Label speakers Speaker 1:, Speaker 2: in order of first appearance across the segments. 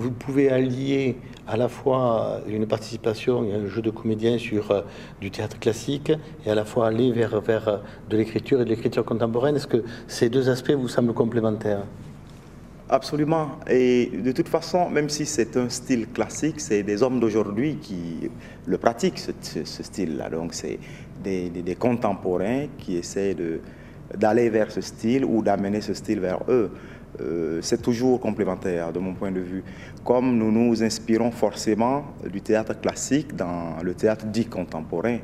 Speaker 1: vous pouvez allier à la fois une participation et un jeu de comédien sur euh, du théâtre classique et à la fois aller vers, vers de l'écriture et de l'écriture contemporaine. Est-ce que ces deux aspects vous semblent complémentaires?
Speaker 2: Absolument. Et de toute façon, même si c'est un style classique, c'est des hommes d'aujourd'hui qui le pratiquent, ce, style-là. Donc, c'est des, des, contemporains qui essaient d'aller vers ce style ou d'amener ce style vers eux. Euh, c'est toujours complémentaire de mon point de vue. Comme nous nous inspirons forcément du théâtre classique dans le théâtre dit contemporain,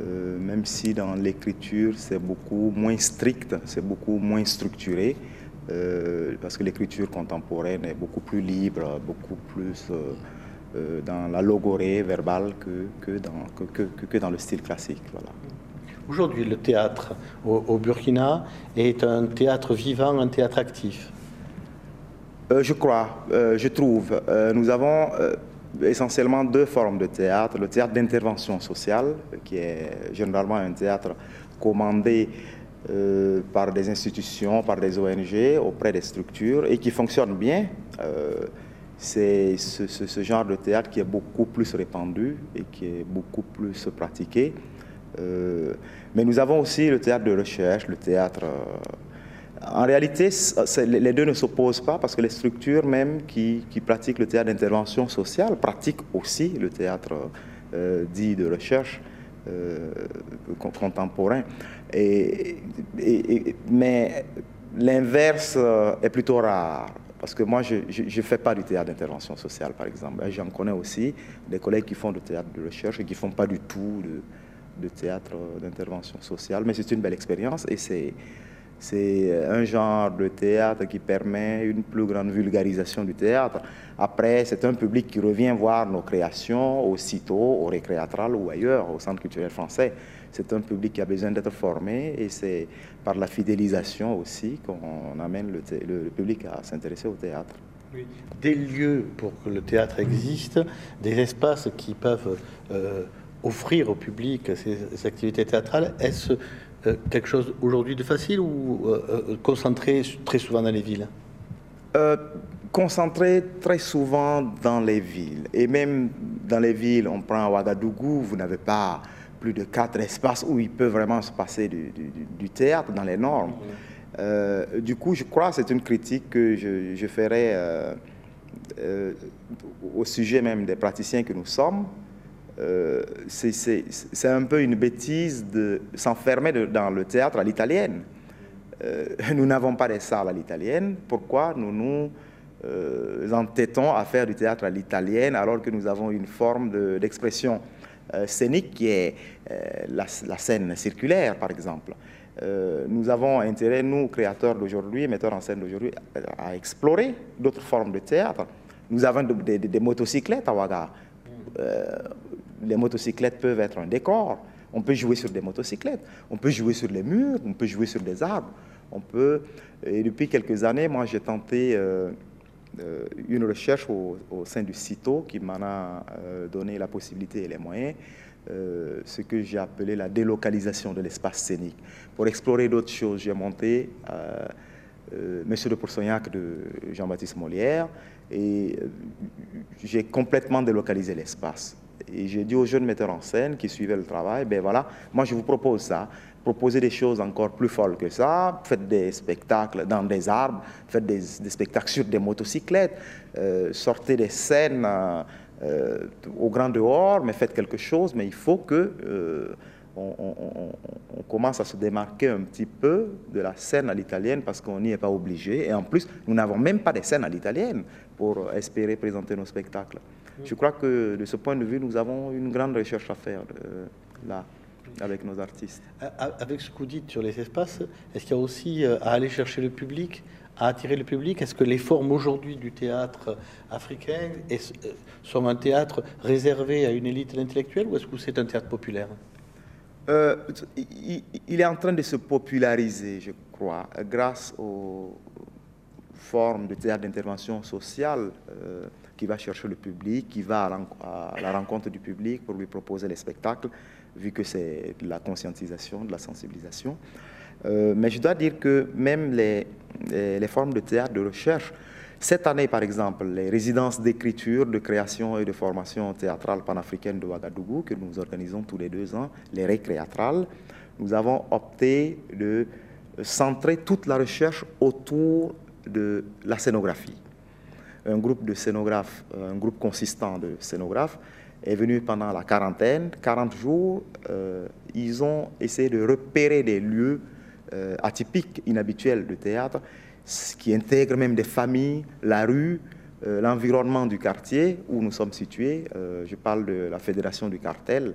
Speaker 2: euh, même si dans l'écriture c'est beaucoup moins strict, c'est beaucoup moins structuré. Euh, parce que l'écriture contemporaine est beaucoup plus libre, beaucoup plus dans la logorée verbale que, dans, le style classique.
Speaker 1: Aujourd'hui, le théâtre au, Burkina est un théâtre vivant, un théâtre actif
Speaker 2: Je crois, je trouve. nous avons essentiellement deux formes de théâtre. Le théâtre d'intervention sociale, qui est généralement un théâtre commandé euh, par des institutions, par des ONG, auprès des structures et qui fonctionne bien. Euh, c'est ce, genre de théâtre qui est beaucoup plus répandu et qui est beaucoup plus pratiqué. Euh, mais nous avons aussi le théâtre de recherche, le théâtre... en réalité, les deux ne s'opposent pas parce que les structures même qui, pratiquent le théâtre d'intervention sociale pratiquent aussi le théâtre dit de recherche. Euh, contemporain. Et, mais l'inverse euh, est plutôt rare. Parce que moi, je ne fais pas du théâtre d'intervention sociale, par exemple. J'en connais aussi des collègues qui font du théâtre de recherche et qui ne font pas du tout de, de théâtre d'intervention sociale. Mais c'est une belle expérience et c'est c'est un genre de théâtre qui permet une plus grande vulgarisation du théâtre. Après, c'est un public qui revient voir nos créations aussitôt au Récréatral ou ailleurs, au Centre culturel français. C'est un public qui a besoin d'être formé et c'est par la fidélisation aussi qu'on amène le, public à s'intéresser au théâtre.
Speaker 1: Des lieux pour que le théâtre existe, des espaces qui peuvent euh, offrir au public ces activités théâtrales, est-ce quelque chose aujourd'hui de facile ou euh, euh, concentré très souvent dans les villes?
Speaker 2: Concentré très souvent dans les villes. Et même dans les villes, on prend Ouagadougou, vous n'avez pas plus de quatre espaces où il peut vraiment se passer du, théâtre dans les normes. du coup, je crois que c'est une critique que je, je ferai au sujet même des praticiens que nous sommes. Euh, c'est un peu une bêtise de s'enfermer dans le théâtre à l'italienne. Euh, nous n'avons pas de salles à l'italienne. Pourquoi nous nous euh, entêtons à faire du théâtre à l'italienne alors que nous avons une forme d'expression scénique qui est la, scène circulaire, par exemple nous avons intérêt, nous, créateurs d'aujourd'hui, metteurs en scène d'aujourd'hui, à, explorer d'autres formes de théâtre. Nous avons des motocyclettes à Ouaga les motocyclettes peuvent être un décor. On peut jouer sur des motocyclettes, on peut jouer sur les murs, on peut jouer sur des arbres. On peut, et depuis quelques années, moi j'ai tenté euh, euh, une recherche au, sein du CITO qui m'en a euh, donné la possibilité et les moyens, ce que j'ai appelé la délocalisation de l'espace scénique. Pour explorer d'autres choses, j'ai monté Monsieur de Poursognac de Jean-Baptiste Molière et j'ai complètement délocalisé l'espace. Et j'ai dit aux jeunes metteurs en scène qui suivaient le travail, ben voilà, moi je vous propose ça. Proposez des choses encore plus folles que ça. Faites des spectacles dans des arbres, faites des, spectacles sur des motocyclettes, euh, sortez des scènes euh, euh, au grand dehors, mais faites quelque chose. Mais il faut que on, commence à se démarquer un petit peu de la scène à l'italienne parce qu'on n'y est pas obligé. Et en plus, nous n'avons même pas de scène à l'italienne pour espérer présenter nos spectacles. Je crois que de ce point de vue, nous avons une grande recherche à faire euh, là, avec nos artistes.
Speaker 1: Avec ce que vous dites sur les espaces, est-ce qu'il y a aussi euh, à aller chercher le public, à attirer le public? Est-ce que les formes aujourd'hui du théâtre africain euh, sont un théâtre réservé à une élite intellectuelle ou est-ce que c'est un théâtre populaire?
Speaker 2: Il, est en train de se populariser, je crois, grâce aux formes de théâtre d'intervention sociale qui va chercher le public, qui va à, la rencontre du public pour lui proposer les spectacles, vu que c'est de la conscientisation, de la sensibilisation. Euh, mais je dois dire que même les, les, formes de théâtre de recherche Cette année, par exemple, les résidences d'écriture, de création et de formation théâtrale panafricaine de Ouagadougou, que nous organisons tous les deux ans, les récréatrales, nous avons opté de centrer toute la recherche autour de la scénographie. Un groupe de scénographes, un groupe consistant de scénographes, est venu pendant la quarantaine, 40 jours. Euh, ils ont essayé de repérer des lieux euh, atypiques, inhabituels de théâtre, qui intègrent même des familles, la rue, euh, l'environnement du quartier où nous sommes situés. je parle de la fédération du cartel.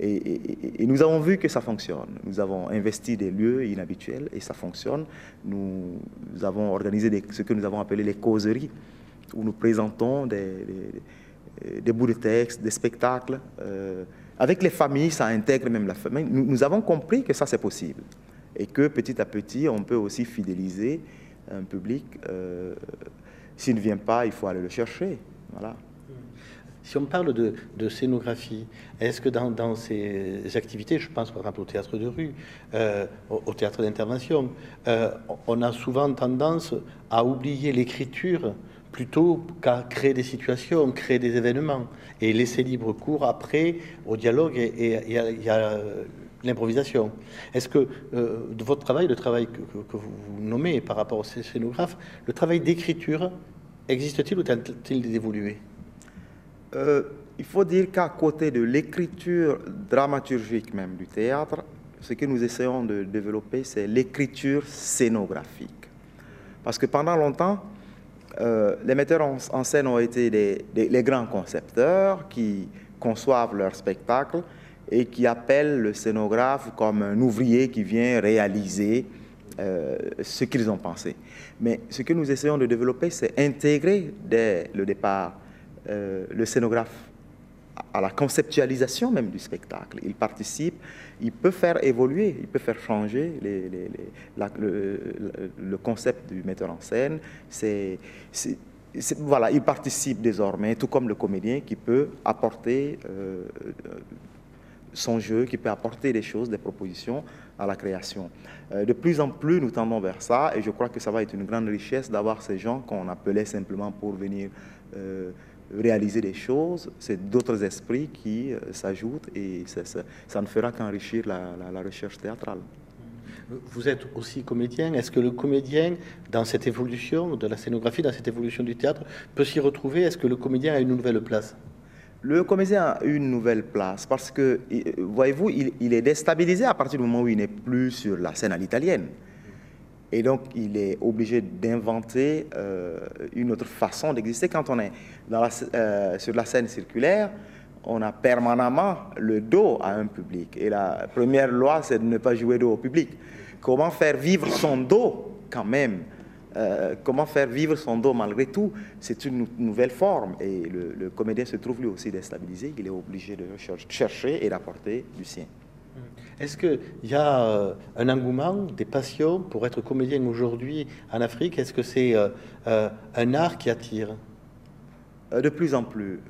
Speaker 2: Et, nous avons vu que ça fonctionne. Nous avons investi des lieux inhabituels et ça fonctionne. Nous, avons organisé ce que nous avons appelé les causeries, où nous présentons des, des, bouts de texte, des spectacles. Euh, avec les familles, ça intègre même la famille. Nous, avons compris que ça, c'est possible. Et que petit à petit, on peut aussi fidéliser un public. Euh, s'il ne vient pas, il faut aller le chercher. Voilà.
Speaker 1: Si on parle de, scénographie, est-ce que dans, ces activités, je pense par exemple au théâtre de rue, euh, au, théâtre d'intervention, euh, on a souvent tendance à oublier l'écriture plutôt qu'à créer des situations, créer des événements et laisser libre cours après au dialogue et, à, l'improvisation. Est-ce que euh, votre travail, le travail que, vous nommez par rapport aux scénographes, le travail d'écriture existe-t-il ou tend-il d'évoluer?
Speaker 2: Euh, il faut dire qu'à côté de l'écriture dramaturgique même du théâtre, ce que nous essayons de développer, c'est l'écriture scénographique. Parce que pendant longtemps, euh, les metteurs en, scène ont été des, les grands concepteurs qui conçoivent leur spectacle et qui appellent le scénographe comme un ouvrier qui vient réaliser euh, ce qu'ils ont pensé. Mais ce que nous essayons de développer, c'est intégrer dès le départ euh, le scénographe à la conceptualisation même du spectacle. Il participe, il peut faire évoluer, il peut faire changer le, concept du metteur en scène. Voilà, il participe désormais, tout comme le comédien qui peut apporter euh, son jeu, qui peut apporter des choses, des propositions à la création. Euh, de plus en plus, nous tendons vers ça, et je crois que ça va être une grande richesse d'avoir ces gens qu'on appelait simplement pour venir réaliser des choses, c'est d'autres esprits qui euh, s'ajoutent et ça, ne fera qu'enrichir la, recherche théâtrale.
Speaker 1: Vous êtes aussi comédien. Est-ce que le comédien, dans cette évolution de la scénographie, dans cette évolution du théâtre, peut s'y retrouver? Est-ce que le comédien a une nouvelle place?
Speaker 2: Le comédien a une nouvelle place parce que, voyez-vous, il, il, est déstabilisé à partir du moment où il n'est plus sur la scène à l'italienne. Et donc, il est obligé d'inventer euh, une autre façon d'exister. Quand on est euh, sur la scène circulaire, on a permanemment le dos à un public. Et la première loi, c'est de ne pas jouer dos au public. Comment faire vivre son dos quand même? Euh, Comment faire vivre son dos malgré tout C'est une nouvelle forme. Et le, le, comédien se trouve lui aussi déstabilisé. Il est obligé de chercher et d'apporter du sien.
Speaker 1: Est-ce qu'il y a euh, un engouement, des passions pour être comédien aujourd'hui en Afrique? Est-ce que c'est euh, un art qui attire?
Speaker 2: De plus en plus,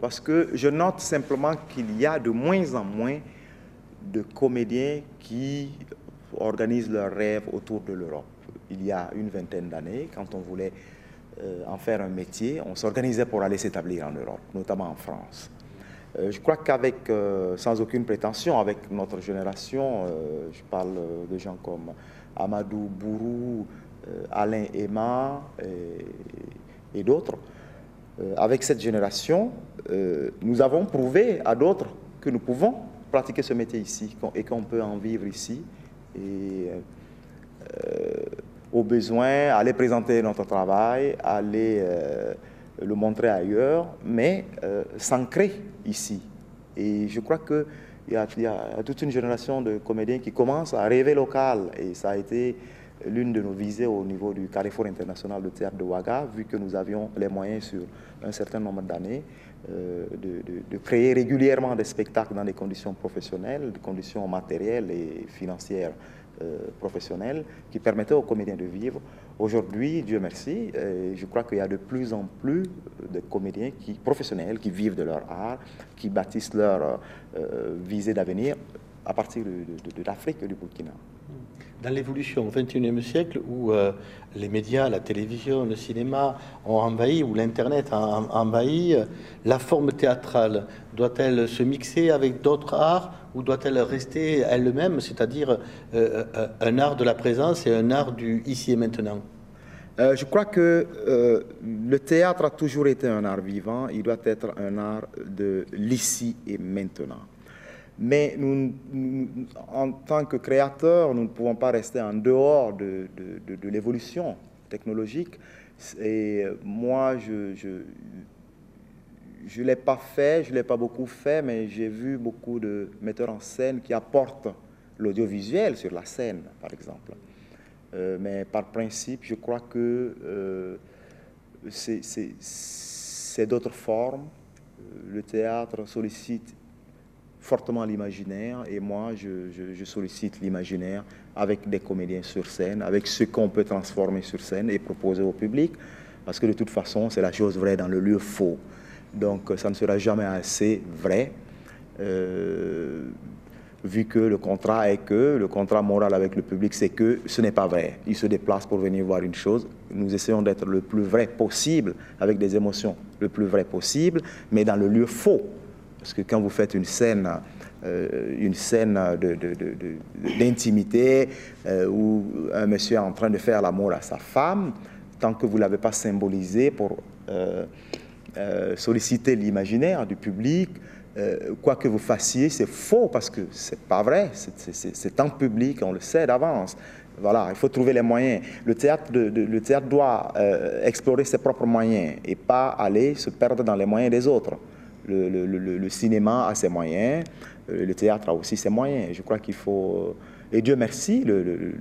Speaker 2: parce que je note simplement qu'il y a de moins en moins de comédiens qui organisent leurs rêves autour de l'Europe. Il y a une vingtaine d'années, quand on voulait en faire un métier, on s'organisait pour aller s'établir en Europe, notamment en France. Euh, je crois qu'avec, euh, sans aucune prétention, avec notre génération, euh, je parle de gens comme Amadou Bourou, Alain Emma et, d'autres, avec cette génération, nous avons prouvé à d'autres que nous pouvons pratiquer ce métier ici et qu'on peut en vivre ici. Au besoin, aller présenter notre travail, aller le montrer ailleurs, mais euh, s'ancrer ici. Et je crois qu'il y, y, a toute une génération de comédiens qui commencent à rêver local. Et ça a été l'une de nos visées au niveau du Carrefour international de théâtre de Ouaga, vu que nous avions les moyens sur un certain nombre d'années euh, de, créer régulièrement des spectacles dans des conditions professionnelles, des conditions matérielles et financières euh, professionnelles, qui permettaient aux comédiens de vivre Aujourd'hui, Dieu merci, euh, je crois qu'il y a de plus en plus de comédiens qui, professionnels qui vivent de leur art, qui bâtissent leur visée d'avenir à partir de, l'Afrique et du Burkina.
Speaker 1: Dans l'évolution au XXIe siècle où euh, les médias, la télévision, le cinéma ont envahi, ou l'Internet a envahi, la forme théâtrale. Doit-elle se mixer avec d'autres arts ou doit-elle rester elle-même, c'est-à-dire euh, euh, un art de la présence et un art du ici et maintenant?
Speaker 2: Je crois que le théâtre a toujours été un art vivant, il doit être un art de l'ici et maintenant. Mais nous, en tant que créateurs, nous ne pouvons pas rester en dehors de, l'évolution technologique. Et moi, je ne l'ai pas fait, je ne l'ai pas beaucoup fait, mais j'ai vu beaucoup de metteurs en scène qui apportent l'audiovisuel sur la scène, par exemple. Euh, mais par principe, je crois que euh, c'est d'autres formes. Euh, le théâtre sollicite fortement l'imaginaire et moi je, sollicite l'imaginaire avec des comédiens sur scène, avec ce qu'on peut transformer sur scène et proposer au public, parce que de toute façon c'est la chose vraie dans le lieu faux. Donc ça ne sera jamais assez vrai, euh, vu que le contrat est que, le contrat moral avec le public, c'est que ce n'est pas vrai. Il se déplace pour venir voir une chose. Nous essayons d'être le plus vrai possible, avec des émotions le plus vrai possible, mais dans le lieu faux. Parce que quand vous faites une scène, euh, une scène d'intimité euh, où un monsieur est en train de faire l'amour à sa femme, tant que vous ne l'avez pas symbolisé pour euh, solliciter l'imaginaire du public, quoi que vous fassiez, c'est faux parce que c'est pas vrai. C'est en public, on le sait d'avance. Voilà, il faut trouver les moyens. Le théâtre, le théâtre doit explorer ses propres moyens et pas aller se perdre dans les moyens des autres. Le, cinéma a ses moyens, euh, le théâtre a aussi ses moyens. Je crois qu'il faut... Euh, et Dieu merci, le,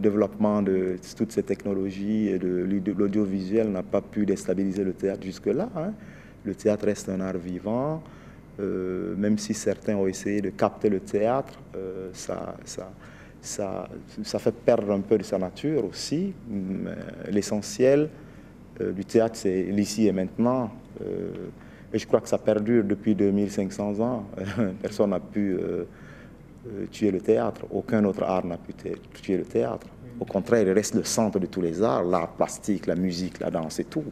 Speaker 2: développement de toutes ces technologies et de, l'audiovisuel n'a pas pu déstabiliser le théâtre jusque-là. Hein. Le théâtre reste un art vivant. Euh, même si certains ont essayé de capter le théâtre, ça, fait perdre un peu de sa nature aussi. L'essentiel du théâtre, c'est l'ici et maintenant. Et je crois que ça perdure depuis 2500 ans. Personne n'a pu euh, euh, tuer le théâtre. Aucun autre art n'a pu tuer le théâtre. Au contraire, il reste le centre de tous les arts, l'art plastique, la musique, la danse et tout.